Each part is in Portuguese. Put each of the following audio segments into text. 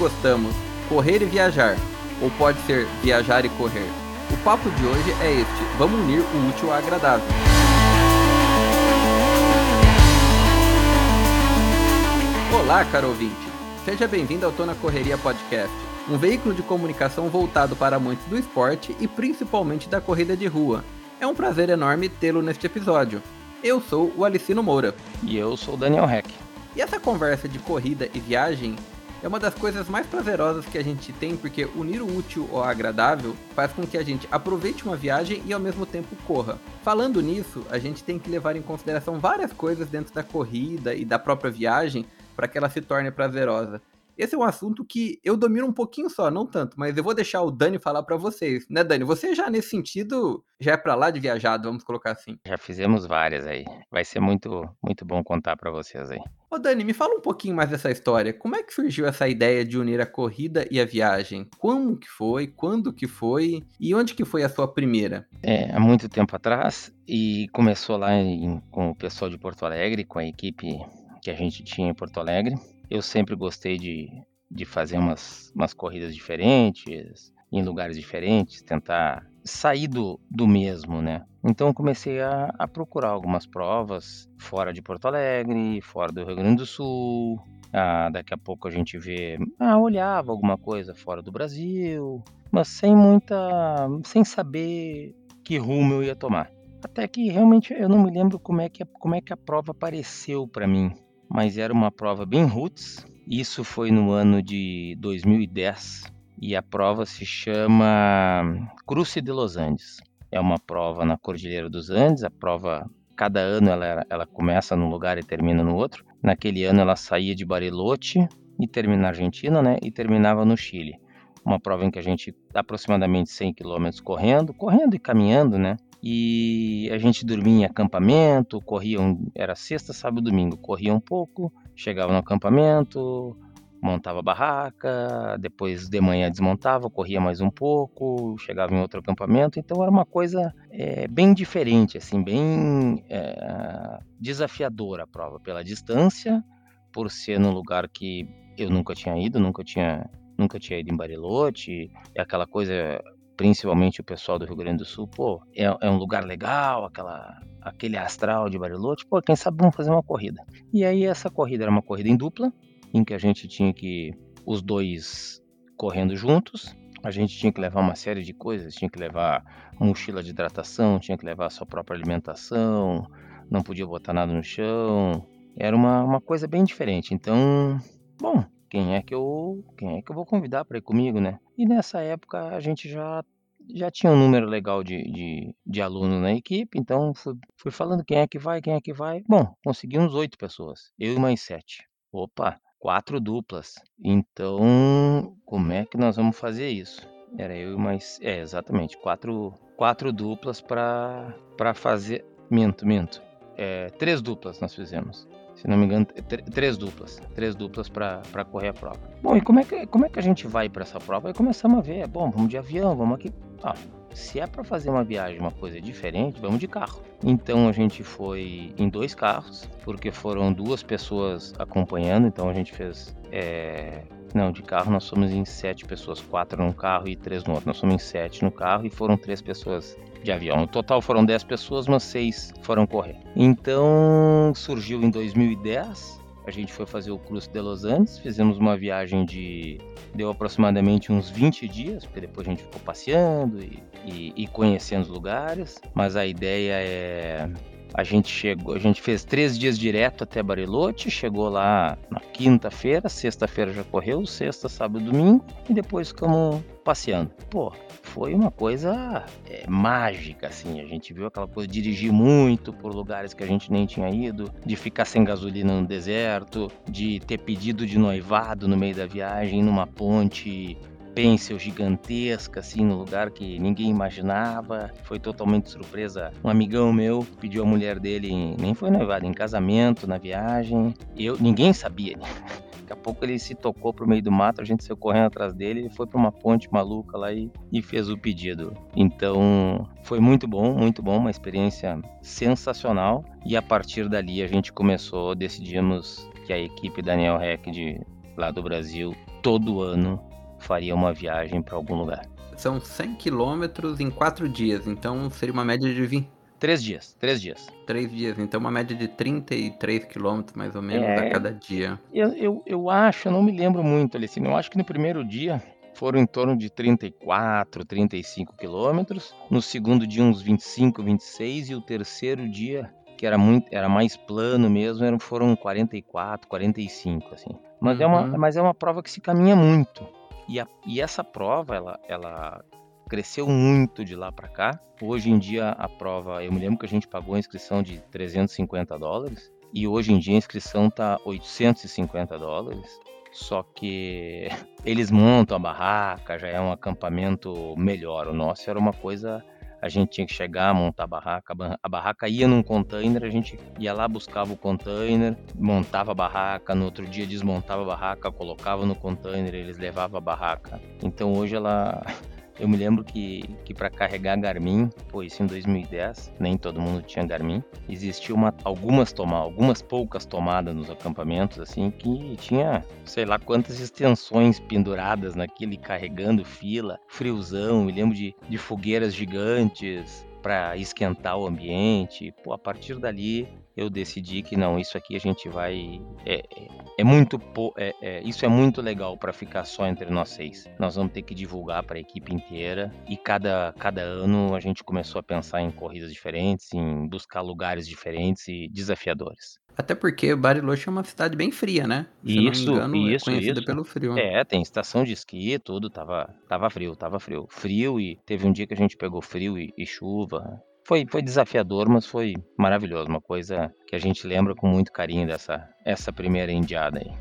gostamos, correr e viajar, ou pode ser viajar e correr. O papo de hoje é este: vamos unir o útil ao agradável. Olá, caro ouvinte. Seja bem-vindo ao Tô na Correria Podcast, um veículo de comunicação voltado para amantes do esporte e principalmente da corrida de rua. É um prazer enorme tê-lo neste episódio. Eu sou o Alicino Moura. E eu sou o Daniel Heck. E essa conversa de corrida e viagem é uma das coisas mais prazerosas que a gente tem, porque unir o útil ao agradável faz com que a gente aproveite uma viagem e ao mesmo tempo corra. Falando nisso, a gente tem que levar em consideração várias coisas dentro da corrida e da própria viagem para que ela se torne prazerosa. Esse é um assunto que eu domino um pouquinho só, não tanto, mas eu vou deixar o Dani falar para vocês, né, Dani? Você já nesse sentido já é para lá de viajado, vamos colocar assim. Já fizemos várias aí. Vai ser muito muito bom contar para vocês aí. Ô Dani, me fala um pouquinho mais dessa história. Como é que surgiu essa ideia de unir a corrida e a viagem? Como que foi? Quando que foi? E onde que foi a sua primeira? É, há muito tempo atrás e começou lá em, com o pessoal de Porto Alegre, com a equipe que a gente tinha em Porto Alegre. Eu sempre gostei de, de fazer umas, umas corridas diferentes, em lugares diferentes, tentar sair do, do mesmo, né? Então comecei a, a, procurar algumas provas fora de Porto Alegre, fora do Rio Grande do Sul. Ah, daqui a pouco a gente vê, ah, olhava alguma coisa fora do Brasil, mas sem muita, sem saber que rumo eu ia tomar. Até que realmente eu não me lembro como é que, como é que a prova apareceu para mim mas era uma prova bem roots. Isso foi no ano de 2010 e a prova se chama Cruce de Los Andes. É uma prova na Cordilheira dos Andes. A prova, cada ano ela, ela começa num lugar e termina no outro. Naquele ano ela saía de Bariloche e termina na Argentina, né? E terminava no Chile. Uma prova em que a gente aproximadamente 100 km correndo, correndo e caminhando, né? E a gente dormia em acampamento, corria, um, era sexta, sábado domingo, corria um pouco, chegava no acampamento, montava barraca, depois de manhã desmontava, corria mais um pouco, chegava em outro acampamento, então era uma coisa é, bem diferente, assim, bem é, desafiadora a prova, pela distância, por ser num lugar que eu nunca tinha ido, nunca tinha, nunca tinha ido em Bariloche, é aquela coisa principalmente o pessoal do Rio Grande do Sul, pô, é, é um lugar legal, aquela, aquele astral de Bariloche, pô, quem sabe vamos fazer uma corrida. E aí essa corrida era uma corrida em dupla, em que a gente tinha que os dois correndo juntos, a gente tinha que levar uma série de coisas, tinha que levar mochila de hidratação, tinha que levar a sua própria alimentação, não podia botar nada no chão, era uma, uma coisa bem diferente. Então, bom, quem é que eu, quem é que eu vou convidar para ir comigo, né? E nessa época a gente já já tinha um número legal de, de, de na equipe, então fui, fui falando quem é que vai, quem é que vai. Bom, consegui uns oito pessoas, eu e mais sete. Opa, quatro duplas. Então, como é que nós vamos fazer isso? Era eu e mais. É, exatamente, quatro, quatro duplas para fazer. Minto, minto. É, três duplas nós fizemos se não me engano, três duplas, três duplas para correr a prova. Bom, e como é que, como é que a gente vai para essa prova? Aí começamos a ver, bom, vamos de avião, vamos aqui. Ah, se é para fazer uma viagem, uma coisa diferente, vamos de carro. Então a gente foi em dois carros, porque foram duas pessoas acompanhando, então a gente fez. É... Não, de carro nós somos em sete pessoas, quatro num carro e três no outro. Nós somos em sete no carro e foram três pessoas de avião. No total foram 10 pessoas, mas 6 foram correr. Então surgiu em 2010. A gente foi fazer o Cruze de Los Andes, fizemos uma viagem de. deu aproximadamente uns 20 dias, porque depois a gente ficou passeando e, e, e conhecendo os lugares. Mas a ideia é a gente chegou, a gente fez três dias direto até Bariloche, chegou lá na quinta-feira, sexta-feira já correu, sexta, sábado, domingo e depois ficamos passeando. Pô, foi uma coisa é, mágica, assim. A gente viu aquela coisa de dirigir muito por lugares que a gente nem tinha ido, de ficar sem gasolina no deserto, de ter pedido de noivado no meio da viagem numa ponte pêncil gigantesca, assim, no lugar que ninguém imaginava. Foi totalmente surpresa. Um amigão meu pediu a mulher dele, nem foi noivado, em casamento, na viagem. Eu, ninguém sabia. Daqui a pouco ele se tocou pro meio do mato, a gente saiu correndo atrás dele, ele foi para uma ponte maluca lá e, e fez o pedido. Então, foi muito bom, muito bom, uma experiência sensacional. E a partir dali a gente começou, decidimos que a equipe Daniel Heck de lá do Brasil todo ano faria uma viagem para algum lugar. São 100 quilômetros em quatro dias, então seria uma média de 20. Três dias, três dias. Três dias, então uma média de 33 quilômetros mais ou menos é, a cada dia. Eu, eu, eu acho, eu não me lembro muito, Alicine, eu acho que no primeiro dia foram em torno de 34, 35 quilômetros. No segundo dia, uns 25, 26. E o terceiro dia, que era muito, era mais plano mesmo, foram 44, 45, assim. Mas, uhum. é, uma, uhum. mas é uma prova que se caminha muito. E, a, e essa prova, ela, ela cresceu muito de lá para cá. Hoje em dia a prova, eu me lembro que a gente pagou a inscrição de 350 dólares e hoje em dia a inscrição tá 850 dólares. Só que eles montam a barraca, já é um acampamento melhor. O nosso era uma coisa a gente tinha que chegar, montar a barraca. A barraca ia num container, a gente ia lá, buscava o container, montava a barraca, no outro dia desmontava a barraca, colocava no container, eles levavam a barraca. Então hoje ela eu me lembro que, que para carregar Garmin, foi isso em 2010, nem todo mundo tinha Garmin, existia uma, algumas toma, algumas poucas tomadas nos acampamentos, assim, que tinha, sei lá quantas extensões penduradas naquele, carregando fila, friozão, me lembro de, de fogueiras gigantes, para esquentar o ambiente. Pô, a partir dali eu decidi que não, isso aqui a gente vai. É, é, é muito. É, é, isso é muito legal para ficar só entre nós seis. Nós vamos ter que divulgar para a equipe inteira e cada, cada ano a gente começou a pensar em corridas diferentes, em buscar lugares diferentes e desafiadores. Até porque Bariloche é uma cidade bem fria, né? Se isso, não me engano, é isso, é conhecida isso. pelo frio. É, tem estação de esqui, tudo tava, tava frio, tava frio. Frio e teve um dia que a gente pegou frio e, e chuva. Foi, foi desafiador, mas foi maravilhoso. Uma coisa que a gente lembra com muito carinho dessa essa primeira indiada aí.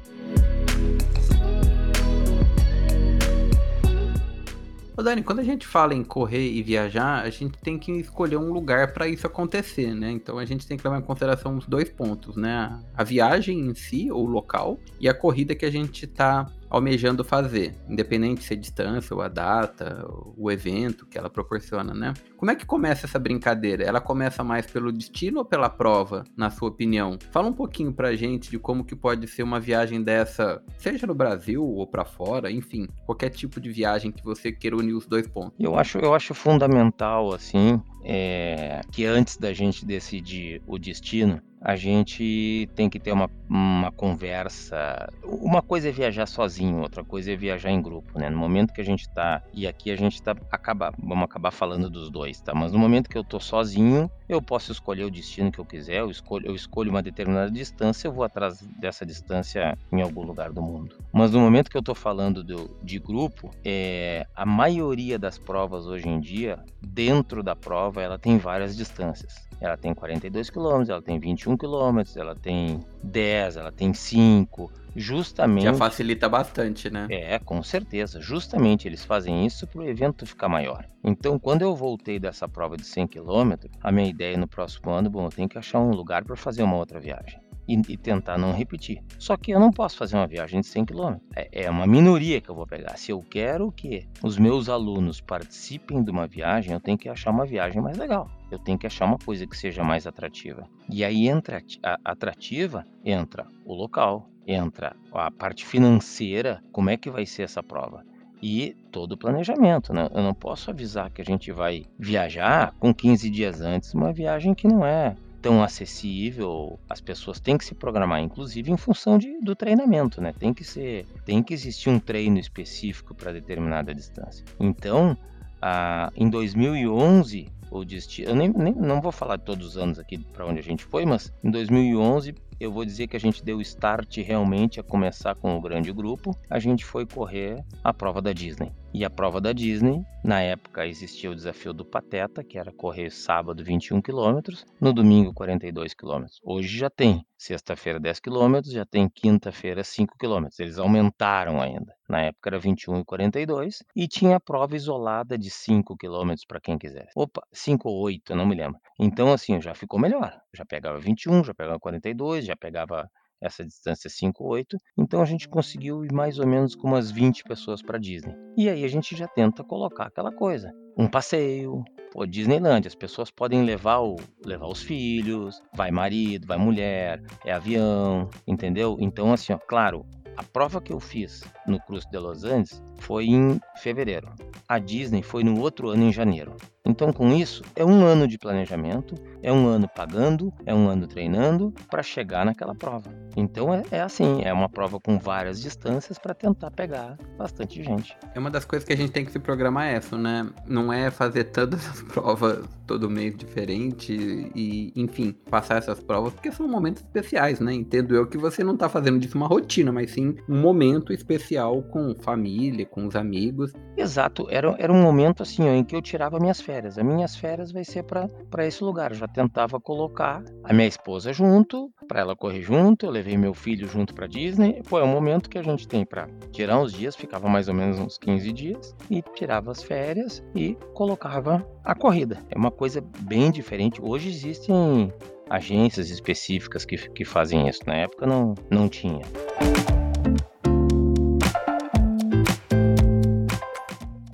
Ô Dani, quando a gente fala em correr e viajar, a gente tem que escolher um lugar para isso acontecer, né? Então a gente tem que levar em consideração os dois pontos, né? A viagem em si, ou local, e a corrida que a gente está almejando fazer, independente se é distância ou a data, o evento que ela proporciona, né? Como é que começa essa brincadeira? Ela começa mais pelo destino ou pela prova, na sua opinião? Fala um pouquinho pra gente de como que pode ser uma viagem dessa, seja no Brasil ou para fora, enfim, qualquer tipo de viagem que você queira unir os dois pontos. Eu acho, eu acho fundamental assim, é, que antes da gente decidir o destino, a gente tem que ter uma, uma conversa. Uma coisa é viajar sozinho, outra coisa é viajar em grupo, né? No momento que a gente tá, e aqui a gente tá, acaba, vamos acabar falando dos dois, tá? Mas no momento que eu tô sozinho, eu posso escolher o destino que eu quiser, eu escolho, eu escolho uma determinada distância, eu vou atrás dessa distância em algum lugar do mundo. Mas no momento que eu tô falando do, de grupo, é, a maioria das provas hoje em dia, dentro da prova, ela tem várias distâncias. Ela tem 42 km, ela tem 21 km, ela tem 10, ela tem 5, justamente... Já facilita bastante, né? É, com certeza. Justamente eles fazem isso para o evento ficar maior. Então, quando eu voltei dessa prova de 100 km, a minha ideia no próximo ano, bom, eu tenho que achar um lugar para fazer uma outra viagem e, e, tentar não repetir. Só que eu não posso fazer uma viagem de 100 km. É, é uma minoria que eu vou pegar. Se eu quero que os meus alunos participem de uma viagem, eu tenho que achar uma viagem mais legal. Eu tenho que achar uma coisa que seja mais atrativa. E aí entra a atrativa, entra o local, entra a parte financeira, como é que vai ser essa prova? e todo o planejamento. Né? Eu não posso avisar que a gente vai viajar com 15 dias antes, uma viagem que não é tão acessível, as pessoas têm que se programar, inclusive em função de, do treinamento, né? Tem que ser, tem que existir um treino específico para determinada distância. Então, ah, em 2011 o destino, eu nem, nem, não vou falar todos os anos aqui para onde a gente foi, mas em 2011 eu vou dizer que a gente deu start realmente a começar com o grande grupo. A gente foi correr a prova da Disney. E a prova da Disney, na época existia o desafio do Pateta, que era correr sábado 21 km, no domingo 42 km. Hoje já tem sexta-feira 10 km, já tem quinta-feira 5 km. Eles aumentaram ainda. Na época era 21 e 42 e tinha a prova isolada de 5 km para quem quisesse. Opa, 5 ou 8, não me lembro. Então assim, já ficou melhor. Já pegava 21, já pegava 42, já pegava essa distância 5,8. Então a gente conseguiu ir mais ou menos com umas 20 pessoas para Disney. E aí a gente já tenta colocar aquela coisa. Um passeio, pô, Disneyland, as pessoas podem levar, o, levar os filhos, vai marido, vai mulher, é avião, entendeu? Então assim, ó, claro, a prova que eu fiz no Cruz de Los Angeles foi em fevereiro. A Disney foi no outro ano em janeiro. Então, com isso, é um ano de planejamento, é um ano pagando, é um ano treinando para chegar naquela prova. Então, é, é, assim: é uma prova com várias distâncias para tentar pegar bastante gente. É uma das coisas que a gente tem que se programar é essa, né? Não é fazer todas as provas todo mês diferente e, enfim, passar essas provas, porque são momentos especiais, né? Entendo eu que você não tá fazendo disso uma rotina, mas sim um momento especial com família, com os amigos. Exato, era, era um momento assim ó, em que eu tirava minhas férias. As minhas férias vai ser para esse lugar. Eu já tentava colocar a minha esposa junto, para ela correr junto, eu levei meu filho junto para Disney. É um momento que a gente tem para tirar uns dias, ficava mais ou menos uns 15 dias e tirava as férias e colocava a corrida. É uma coisa bem diferente. Hoje existem agências específicas que, que fazem isso. Na época não, não tinha.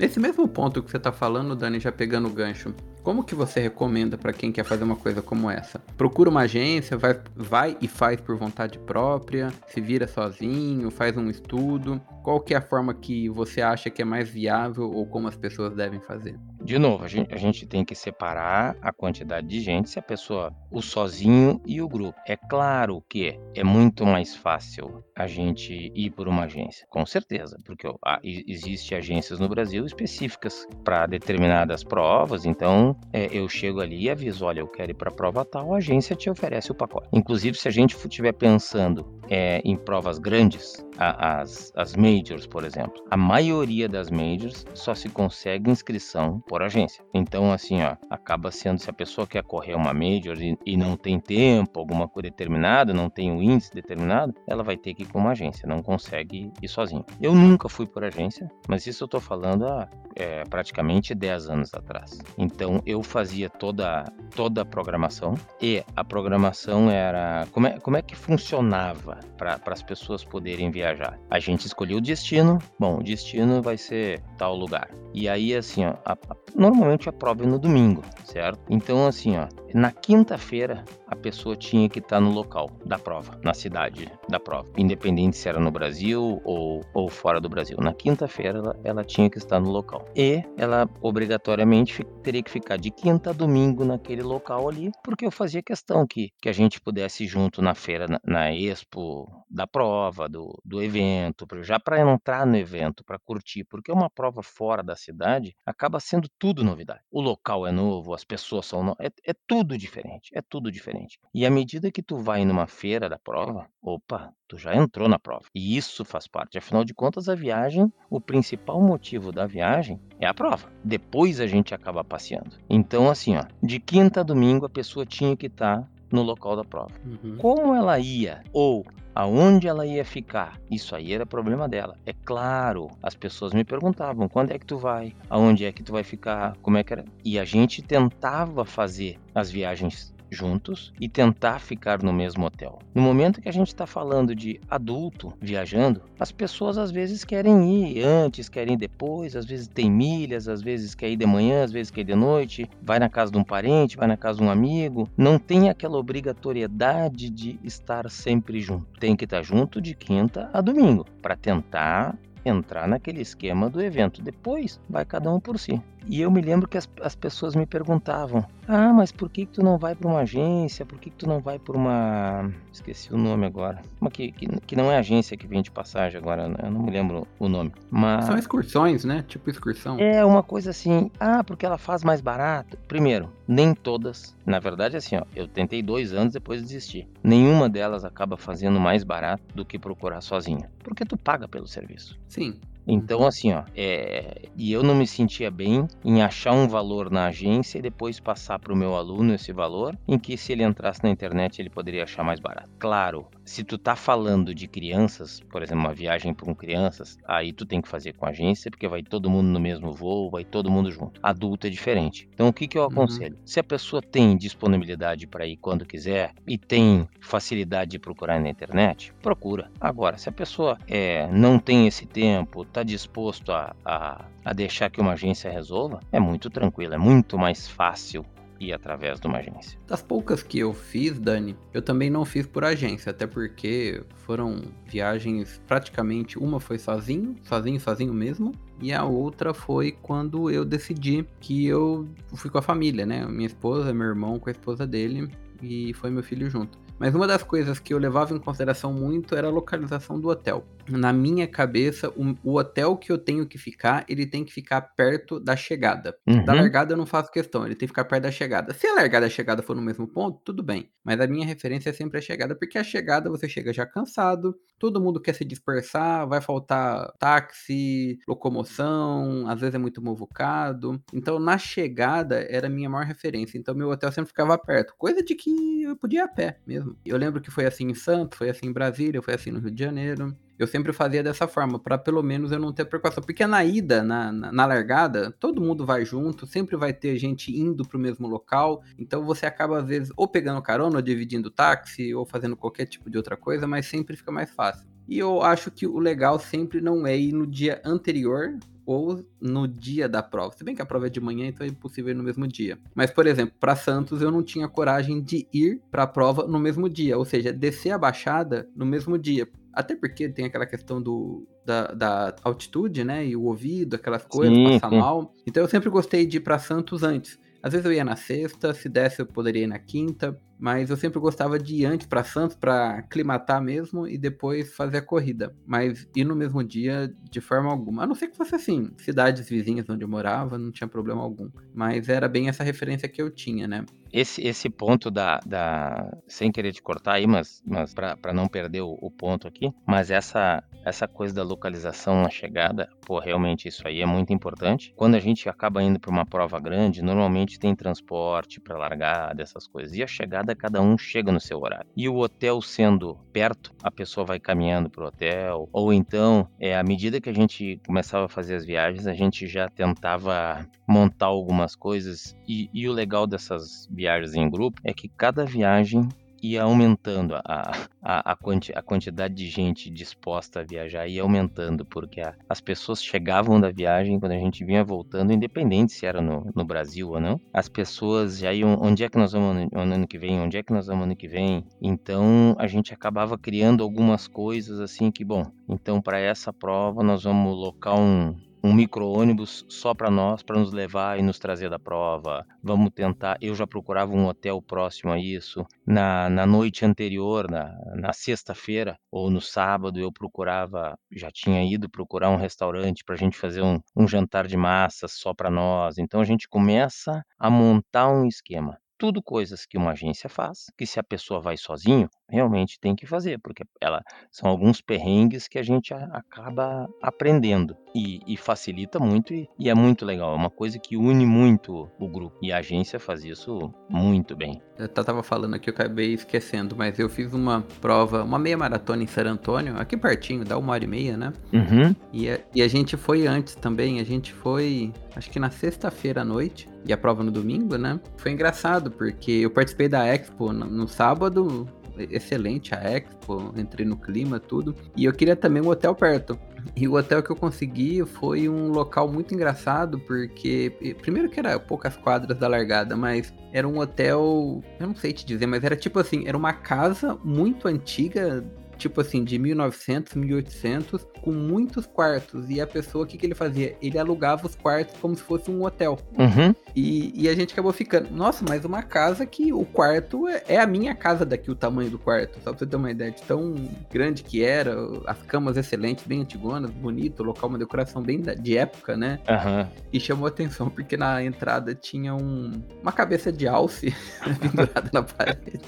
Nesse mesmo ponto que você está falando, Dani, já pegando o gancho, como que você recomenda para quem quer fazer uma coisa como essa? Procura uma agência, vai, vai e faz por vontade própria, se vira sozinho, faz um estudo. Qual que é a forma que você acha que é mais viável ou como as pessoas devem fazer? De novo, a gente, a gente tem que separar a quantidade de gente, se a pessoa, o sozinho e o grupo. É claro que é muito mais fácil a gente ir por uma agência, com certeza, porque ó, existe agências no Brasil específicas para determinadas provas, então é, eu chego ali e aviso, olha, eu quero ir para a prova tal, a agência te oferece o pacote. Inclusive, se a gente estiver pensando é, em provas grandes, as, as majors, por exemplo, a maioria das majors só se consegue inscrição por agência. Então, assim, ó, acaba sendo se a pessoa quer correr uma major e, e não tem tempo, alguma coisa determinada, não tem o um índice determinado, ela vai ter que ir com uma agência, não consegue ir sozinho. Eu nunca fui por agência, mas isso eu tô falando há é, praticamente 10 anos atrás. Então, eu fazia toda, toda a programação e a programação era. Como é, como é que funcionava para as pessoas poderem viajar? A gente escolheu o destino, bom, o destino vai ser tal lugar. E aí, assim, ó, a, a, normalmente a prova é no domingo, certo? Então, assim, ó, na quinta-feira a pessoa tinha que estar no local da prova, na cidade da prova, independente se era no Brasil ou, ou fora do Brasil. Na quinta-feira ela, ela tinha que estar no local. E ela obrigatoriamente teria que ficar de quinta a domingo naquele local ali, porque eu fazia questão que, que a gente pudesse junto na feira, na, na expo da prova, do, do evento, já para entrar no evento, para curtir, porque uma prova fora da cidade acaba sendo tudo novidade. O local é novo, as pessoas são novas, é, é tudo diferente, é tudo diferente. E à medida que tu vai numa feira da prova, opa, tu já entrou na prova. E isso faz parte. Afinal de contas, a viagem, o principal motivo da viagem é a prova. Depois a gente acaba passeando. Então, assim, ó, de quinta a domingo a pessoa tinha que estar tá no local da prova. Uhum. Como ela ia ou aonde ela ia ficar, isso aí era problema dela. É claro, as pessoas me perguntavam quando é que tu vai, aonde é que tu vai ficar, como é que era. E a gente tentava fazer as viagens juntos e tentar ficar no mesmo hotel. No momento que a gente está falando de adulto viajando, as pessoas às vezes querem ir antes, querem ir depois, às vezes tem milhas, às vezes quer ir de manhã, às vezes quer ir de noite, vai na casa de um parente, vai na casa de um amigo. Não tem aquela obrigatoriedade de estar sempre junto. Tem que estar junto de quinta a domingo para tentar entrar naquele esquema do evento. Depois vai cada um por si. E eu me lembro que as, as pessoas me perguntavam: Ah, mas por que, que tu não vai para uma agência? Por que, que tu não vai para uma. Esqueci o nome agora. Uma que, que, que, não é agência que vende passagem agora, né? eu não me lembro o nome. Mas... São excursões, né? Tipo excursão. É uma coisa assim: Ah, porque ela faz mais barato. Primeiro, nem todas. Na verdade, assim, ó, eu tentei dois anos depois desisti. Nenhuma delas acaba fazendo mais barato do que procurar sozinha. Porque tu paga pelo serviço. Sim. Então, assim, ó, é... e eu não me sentia bem em achar um valor na agência e depois passar para o meu aluno esse valor, em que se ele entrasse na internet ele poderia achar mais barato. Claro, se tu tá falando de crianças, por exemplo, uma viagem com crianças, aí tu tem que fazer com agência, porque vai todo mundo no mesmo voo, vai todo mundo junto. Adulto é diferente. Então, o que, que eu uhum. aconselho? Uhum. Se a pessoa tem disponibilidade para ir quando quiser e tem facilidade de procurar na internet, procura. Agora, se a pessoa é, não tem esse tempo, está disposto a, a, a deixar que uma agência resolva, é muito tranquilo, é muito mais fácil ir através de uma agência. Das poucas que eu fiz, Dani, eu também não fiz por agência, até porque foram viagens praticamente uma foi sozinho, sozinho, sozinho mesmo, e a outra foi quando eu decidi que eu fui com a família, né? Minha esposa, meu irmão com a esposa dele e foi meu filho junto. Mas uma das coisas que eu levava em consideração muito era a localização do hotel. Na minha cabeça, o, o hotel que eu tenho que ficar, ele tem que ficar perto da chegada. Uhum. Da largada eu não faço questão, ele tem que ficar perto da chegada. Se a largada e a chegada for no mesmo ponto, tudo bem. Mas a minha referência é sempre a chegada, porque a chegada você chega já cansado, todo mundo quer se dispersar, vai faltar táxi, locomoção, às vezes é muito movucado. Então na chegada era a minha maior referência. Então meu hotel sempre ficava perto. Coisa de que eu podia ir a pé mesmo. Eu lembro que foi assim em Santos, foi assim em Brasília, foi assim no Rio de Janeiro. Eu sempre fazia dessa forma, para pelo menos eu não ter preocupação. Porque na ida, na, na, na, largada, todo mundo vai junto, sempre vai ter gente indo pro mesmo local. Então você acaba, às vezes, ou pegando carona, ou dividindo táxi, ou fazendo qualquer tipo de outra coisa, mas sempre fica mais fácil. E eu acho que o legal sempre não é ir no dia anterior ou no dia da prova. Se bem que a prova é de manhã, então é impossível ir no mesmo dia. Mas, por exemplo, para Santos eu não tinha coragem de ir para a prova no mesmo dia, ou seja, descer a baixada no mesmo dia. Até porque tem aquela questão do, da, da altitude, né? E o ouvido, aquelas coisas, Sim, passar sim. mal. Então eu sempre gostei de ir para Santos antes. Às vezes eu ia na sexta, se desse eu poderia ir na quinta, mas eu sempre gostava de ir antes para Santos para aclimatar mesmo e depois fazer a corrida. Mas ir no mesmo dia de forma alguma. A não ser que fosse assim, cidades vizinhas onde eu morava, não tinha problema algum. Mas era bem essa referência que eu tinha, né? Esse, esse ponto da, da. Sem querer te cortar aí, mas, mas para não perder o, o, ponto aqui, mas essa, essa coisa da localização na chegada, pô, realmente isso aí é muito importante. Quando a gente acaba indo para uma prova grande, normalmente tem transporte para largada, essas coisas. E a chegada, cada um chega no seu horário. E o hotel sendo perto, a pessoa vai caminhando para o hotel. Ou então, é, à medida que a gente começava a fazer as viagens, a gente já tentava montar algumas coisas. E, e o legal dessas viagens em grupo é que cada viagem ia aumentando a, a, a, quanti, a, quantidade de gente disposta a viajar ia aumentando, porque a, as pessoas chegavam da viagem quando a gente vinha voltando, independente se era no, no Brasil ou não, as pessoas já iam, onde é que nós vamos no ano que vem, onde é que nós vamos ano que vem, então a gente acabava criando algumas coisas assim que, bom, então para essa prova nós vamos locar um, um micro-ônibus só para nós, para nos levar e nos trazer da prova. Vamos tentar. Eu já procurava um hotel próximo a isso. Na, na noite anterior, na, na sexta-feira ou no sábado, eu procurava, já tinha ido procurar um restaurante para a gente fazer um, um jantar de massa só para nós. Então a gente começa a montar um esquema tudo coisas que uma agência faz, que se a pessoa vai sozinho, realmente tem que fazer, porque ela são alguns perrengues que a gente a, acaba aprendendo e, e facilita muito e, e, é muito legal. É uma coisa que une muito o grupo e a agência faz isso muito bem. Eu tava falando aqui, eu acabei esquecendo, mas eu fiz uma prova, uma meia maratona em San Antônio, aqui pertinho, dá uma hora e meia, né? Uhum. E, a, e a gente foi antes também, a gente foi, acho que na sexta-feira à noite, e a prova no domingo, né? Foi engraçado, porque eu participei da Expo no, no sábado, excelente a Expo, entrei no clima, tudo. E eu queria também um hotel perto. E o hotel que eu consegui foi um local muito engraçado, porque primeiro que era poucas quadras da largada, mas era um hotel, eu não sei te dizer, mas era tipo assim, era uma casa muito antiga tipo assim, de 1900, 1800, com muitos quartos. E a pessoa, o que, que ele fazia? Ele alugava os quartos como se fosse um hotel. Uhum. E, e, a gente acabou ficando, nossa, mas uma casa que o quarto é, é, a minha casa daqui, o tamanho do quarto. Só pra você ter uma ideia de tão grande que era, as camas excelentes, bem antigonas, bonito, local, uma decoração bem da, de época, né? Uhum. E chamou atenção porque na entrada tinha um, uma cabeça de alce pendurada na parede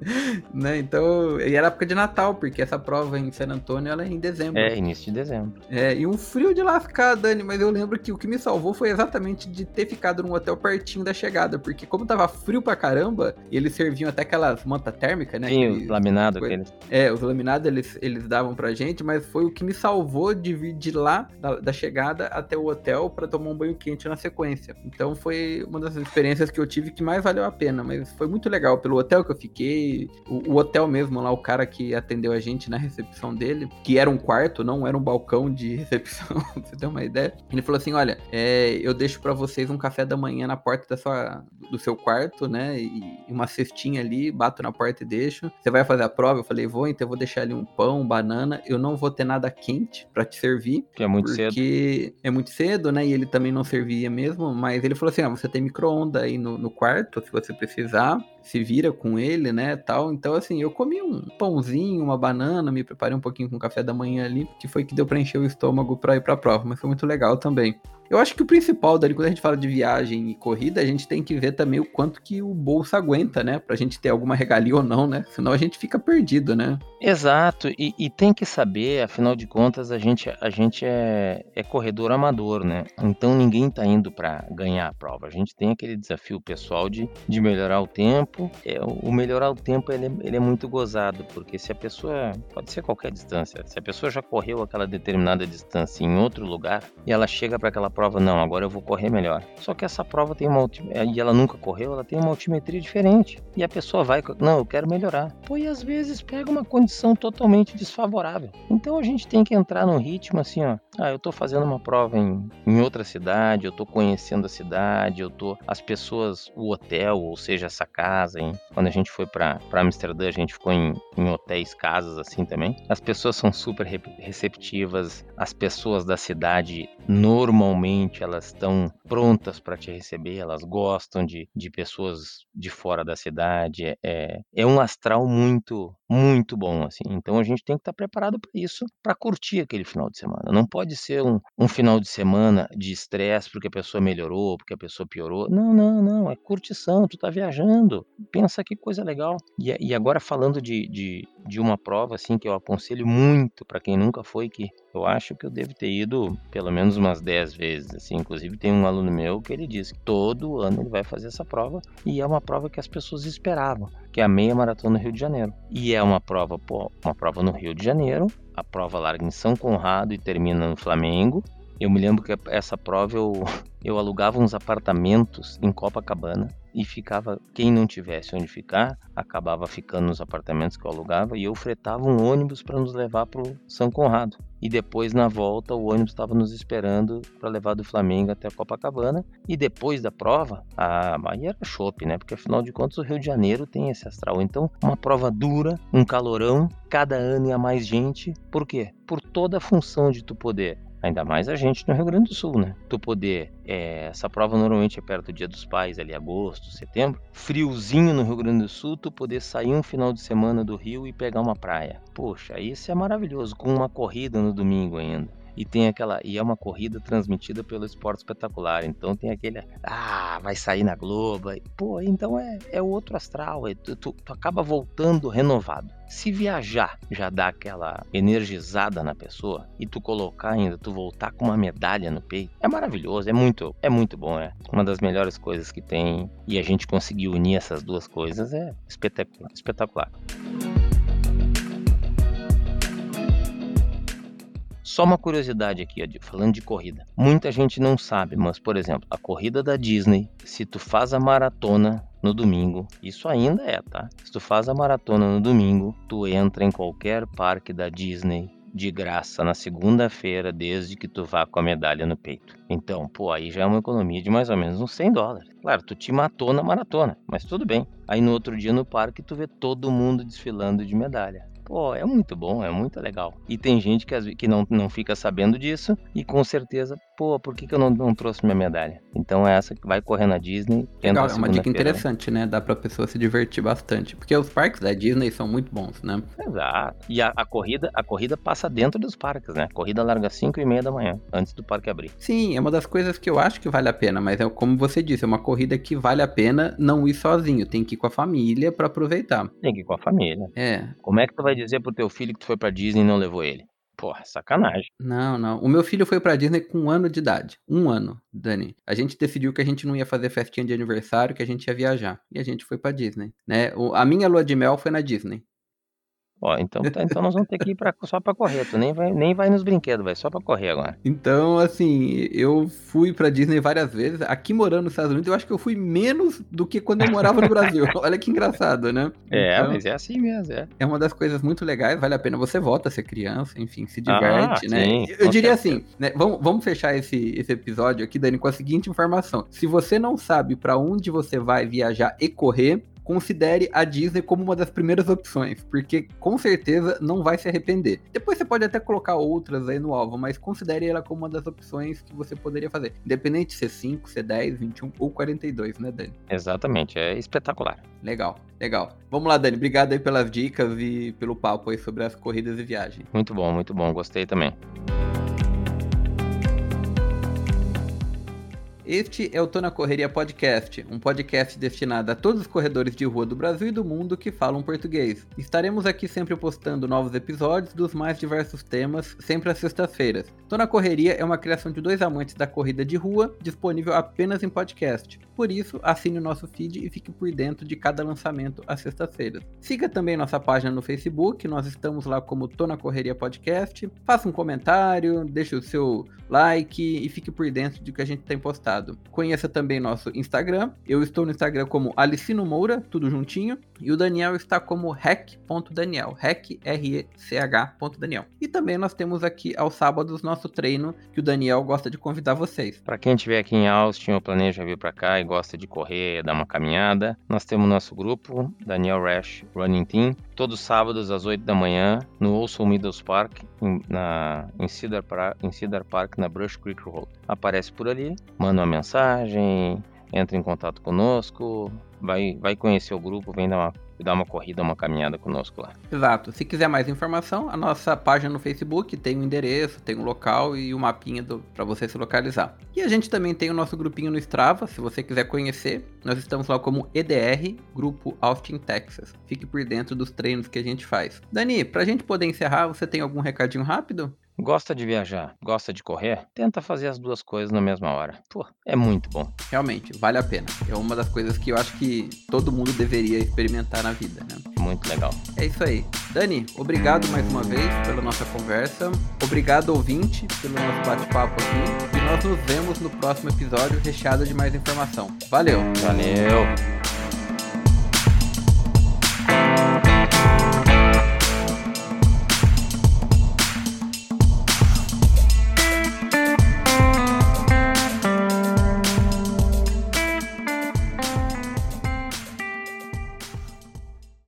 né? Então, e era época de Natal, porque essa prova em San Antônio ela é em dezembro. É, início de dezembro. É, e um frio de lascar, Dani, mas eu lembro que o que me salvou foi exatamente de ter ficado num hotel pertinho da chegada, porque como tava frio pra caramba, e eles serviam até aquelas manta térmica, né? Sim, aqueles, os laminados aqueles. É, os laminados eles, eles davam pra gente, mas foi o que me salvou de vir de lá, da, da chegada até o hotel para tomar um banho quente na sequência. Então foi uma das experiências que eu tive que mais valeu a pena, mas foi muito legal pelo hotel que eu fiquei, que o, o, hotel mesmo lá, o cara que atendeu a gente na recepção dele, que era um quarto, não era um balcão de recepção, pra você ter uma ideia. Ele falou assim: olha, é, eu deixo para vocês um café da manhã na porta da sua, do seu quarto, né? E uma cestinha ali, bato na porta e deixo. Você vai fazer a prova? Eu falei, vou, então eu vou deixar ali um pão, banana. Eu não vou ter nada quente para te servir. Que é muito porque cedo. Porque é muito cedo, né? E ele também não servia mesmo. Mas ele falou assim: ah, você tem micro-ondas aí no, no quarto, se você precisar se vira com ele, né, tal. Então, assim, eu comi um pãozinho, uma banana, me preparei um pouquinho com café da manhã ali, que foi que deu para encher o estômago para ir para a prova, mas foi muito legal também. Eu acho que o principal dali, quando a gente fala de viagem e corrida, a gente tem que ver também o quanto que o bolso aguenta, né? Pra gente ter alguma regalia ou não, né? Senão a gente fica perdido, né? Exato, e, e tem que saber, afinal de contas, a gente, a gente é, é corredor amador, né? Então ninguém tá indo para ganhar a prova. A gente tem aquele desafio pessoal de, de melhorar o tempo. É, o melhorar o tempo ele, é, ele é muito gozado, porque se a pessoa, pode ser qualquer distância, se a pessoa já correu aquela determinada distância em outro lugar e ela chega para aquela prova, não, agora eu vou correr melhor. Só que essa prova tem uma e ela nunca correu, ela tem uma altimetria diferente. E a pessoa vai, não, eu quero melhorar. Pô, e às vezes pega uma condição totalmente desfavorável. Então a gente tem que entrar num ritmo assim, ó. Ah, eu tô fazendo uma prova em, em outra cidade, eu tô conhecendo a cidade, eu tô as pessoas, o hotel, ou seja, essa casa, hein? Quando a gente foi para Amsterdã, a gente ficou em, em hotéis, casas assim também. As pessoas são super receptivas, as pessoas da cidade normalmente elas estão prontas para te receber, elas gostam de, de pessoas de fora da cidade. É, é um astral muito, muito bom, assim. Então a gente tem que estar tá preparado para isso, para curtir aquele final de semana. Não pode ser um, um final de semana de estresse porque a pessoa melhorou, porque a pessoa piorou. Não, não, não. É curtição, tu tá viajando. Pensa que coisa legal. E, e agora falando de, de, de uma prova, assim, que eu aconselho muito para quem nunca foi, que eu acho que eu devo ter ido pelo menos umas 10 vezes, assim. Inclusive tem um aluno meu que ele diz que todo ano ele vai fazer essa prova e é uma prova que as pessoas esperavam, que é a meia maratona no Rio de Janeiro. E é uma prova, pô, uma prova no Rio de Janeiro, a prova larga em São Conrado e termina no Flamengo. Eu me lembro que essa prova eu, eu alugava uns apartamentos em Copacabana e ficava, quem não tivesse onde ficar, acabava ficando nos apartamentos que eu alugava e eu fretava um ônibus para nos levar para o São Conrado. E depois, na volta, o ônibus estava nos esperando para levar do Flamengo até Copacabana. E depois da prova, a aí era chope, né? Porque afinal de contas o Rio de Janeiro tem esse astral. Então, uma prova dura, um calorão, cada ano ia mais gente. Por quê? Por toda a função de tu poder Ainda mais a gente no Rio Grande do Sul, né? Tu poder. É, essa prova normalmente é perto do Dia dos Pais, ali agosto, setembro. Friozinho no Rio Grande do Sul, tu poder sair um final de semana do Rio e pegar uma praia. Poxa, isso é maravilhoso, com uma corrida no domingo ainda e tem aquela e é uma corrida transmitida pelo Esporte Espetacular, então tem aquele ah, vai sair na Globo, pô, então é, é outro astral, é, tu, tu, tu acaba voltando renovado. Se viajar já dá aquela energizada na pessoa e tu colocar ainda, tu voltar com uma medalha no peito, é maravilhoso, é muito, é muito bom, é uma das melhores coisas que tem e a gente conseguir unir essas duas coisas é espetacular. espetacular. Só uma curiosidade aqui, falando de corrida. Muita gente não sabe, mas por exemplo, a corrida da Disney, se tu faz a maratona no domingo, isso ainda é, tá? Se tu faz a maratona no domingo, tu entra em qualquer parque da Disney de graça na segunda-feira, desde que tu vá com a medalha no peito. Então, pô, aí já é uma economia de mais ou menos uns 100 dólares. Claro, tu te matou na maratona, mas tudo bem. Aí no outro dia no parque tu vê todo mundo desfilando de medalha. Pô, é muito bom, é muito legal. E tem gente que, que não, não fica sabendo disso e com certeza, pô, por que, que eu não, não trouxe minha medalha? Então é essa que vai correr na Disney. Legal, é uma dica interessante, né? Dá pra pessoa se divertir bastante. Porque os parques da Disney são muito bons, né? Exato. E a, a corrida, a corrida passa dentro dos parques, né? A corrida larga às 5 e meia da manhã, antes do parque abrir. Sim, é uma das coisas que eu acho que vale a pena, mas é como você disse, é uma corrida que vale a pena não ir sozinho, tem que ir com a família para aproveitar. Tem que ir com a família. É. Como é que tu vai dizer pro teu filho que tu foi pra Disney e não levou ele. Porra, sacanagem. Não, não. O meu filho foi pra Disney com um ano de idade. Um ano, Dani. A gente decidiu que a gente não ia fazer festinha de aniversário, que a gente ia viajar. E a gente foi pra Disney, né? O, a minha lua de mel foi na Disney. Ó, então, tá, então nós vamos ter que ir pra, só pra correr. Tu nem vai, nem vai nos brinquedos, vai só pra correr agora. Então, assim, eu fui pra Disney várias vezes. Aqui morando nos Estados Unidos, eu acho que eu fui menos do que quando eu morava no Brasil. Olha que engraçado, né? É, então, mas é assim mesmo, é. É uma das coisas muito legais, vale a pena. Você volta a ser criança, enfim, se diverte, ah, né? Sim, eu diria certeza. assim, né? Vamos, vamos fechar esse, esse episódio aqui, Dani, com a seguinte informação. Se você não sabe para onde você vai viajar e correr, considere a Disney como uma das primeiras opções, porque com certeza não vai se arrepender. Depois você pode até colocar outras aí no alvo, mas considere ela como uma das opções que você poderia fazer, independente de ser 5, ser 10, 21 ou 42, né, Dani? Exatamente, é espetacular. Legal, legal. Vamos lá, Dani, obrigado aí pelas dicas e pelo papo aí sobre as corridas e viagens. Muito bom, muito bom, gostei também. Este é o Tô na Correria Podcast, um podcast destinado a todos os corredores de rua do Brasil e do mundo que falam português. Estaremos aqui sempre postando novos episódios dos mais diversos temas, sempre às sextas-feiras. Tô na Correria é uma criação de dois amantes da corrida de rua, disponível apenas em podcast. Por isso, assine o nosso feed e fique por dentro de cada lançamento às sextas-feiras. Siga também nossa página no Facebook, nós estamos lá como Tô na Correria Podcast. Faça um comentário, deixe o seu like e fique por dentro de que a gente tem postado. Conheça também nosso Instagram. Eu estou no Instagram como Alicino Moura, tudo juntinho. E o Daniel está como rec.daniel, rec, R-E-C-H. Daniel. E também nós temos aqui aos sábados nosso treino que o Daniel gosta de convidar vocês. Para quem estiver aqui em Austin ou planeja vir para cá e gosta de correr, dar uma caminhada, nós temos nosso grupo, Daniel Rash Running Team, todos os sábados às 8 da manhã no Olson Meadows Park, em, na, em, Cedar, em Cedar Park, na Brush Creek Road. Aparece por ali, manda uma mensagem, entra em contato conosco, vai, vai conhecer o grupo, vem dar uma, dar uma corrida, uma caminhada conosco lá. Exato. Se quiser mais informação, a nossa página no Facebook tem o um endereço, tem o um local e o um mapinha para você se localizar. E a gente também tem o nosso grupinho no Strava, se você quiser conhecer. Nós estamos lá como EDR, Grupo Austin, Texas. Fique por dentro dos treinos que a gente faz. Dani, pra gente poder encerrar, você tem algum recadinho rápido? Gosta de viajar, gosta de correr? Tenta fazer as duas coisas na mesma hora. Pô, é muito bom. Realmente, vale a pena. É uma das coisas que eu acho que todo mundo deveria experimentar na vida, né? Muito legal. É isso aí. Dani, obrigado mais uma vez pela nossa conversa. Obrigado, ouvinte, pelo nosso bate-papo aqui. E nós nos vemos no próximo episódio recheado de mais informação. Valeu! Valeu!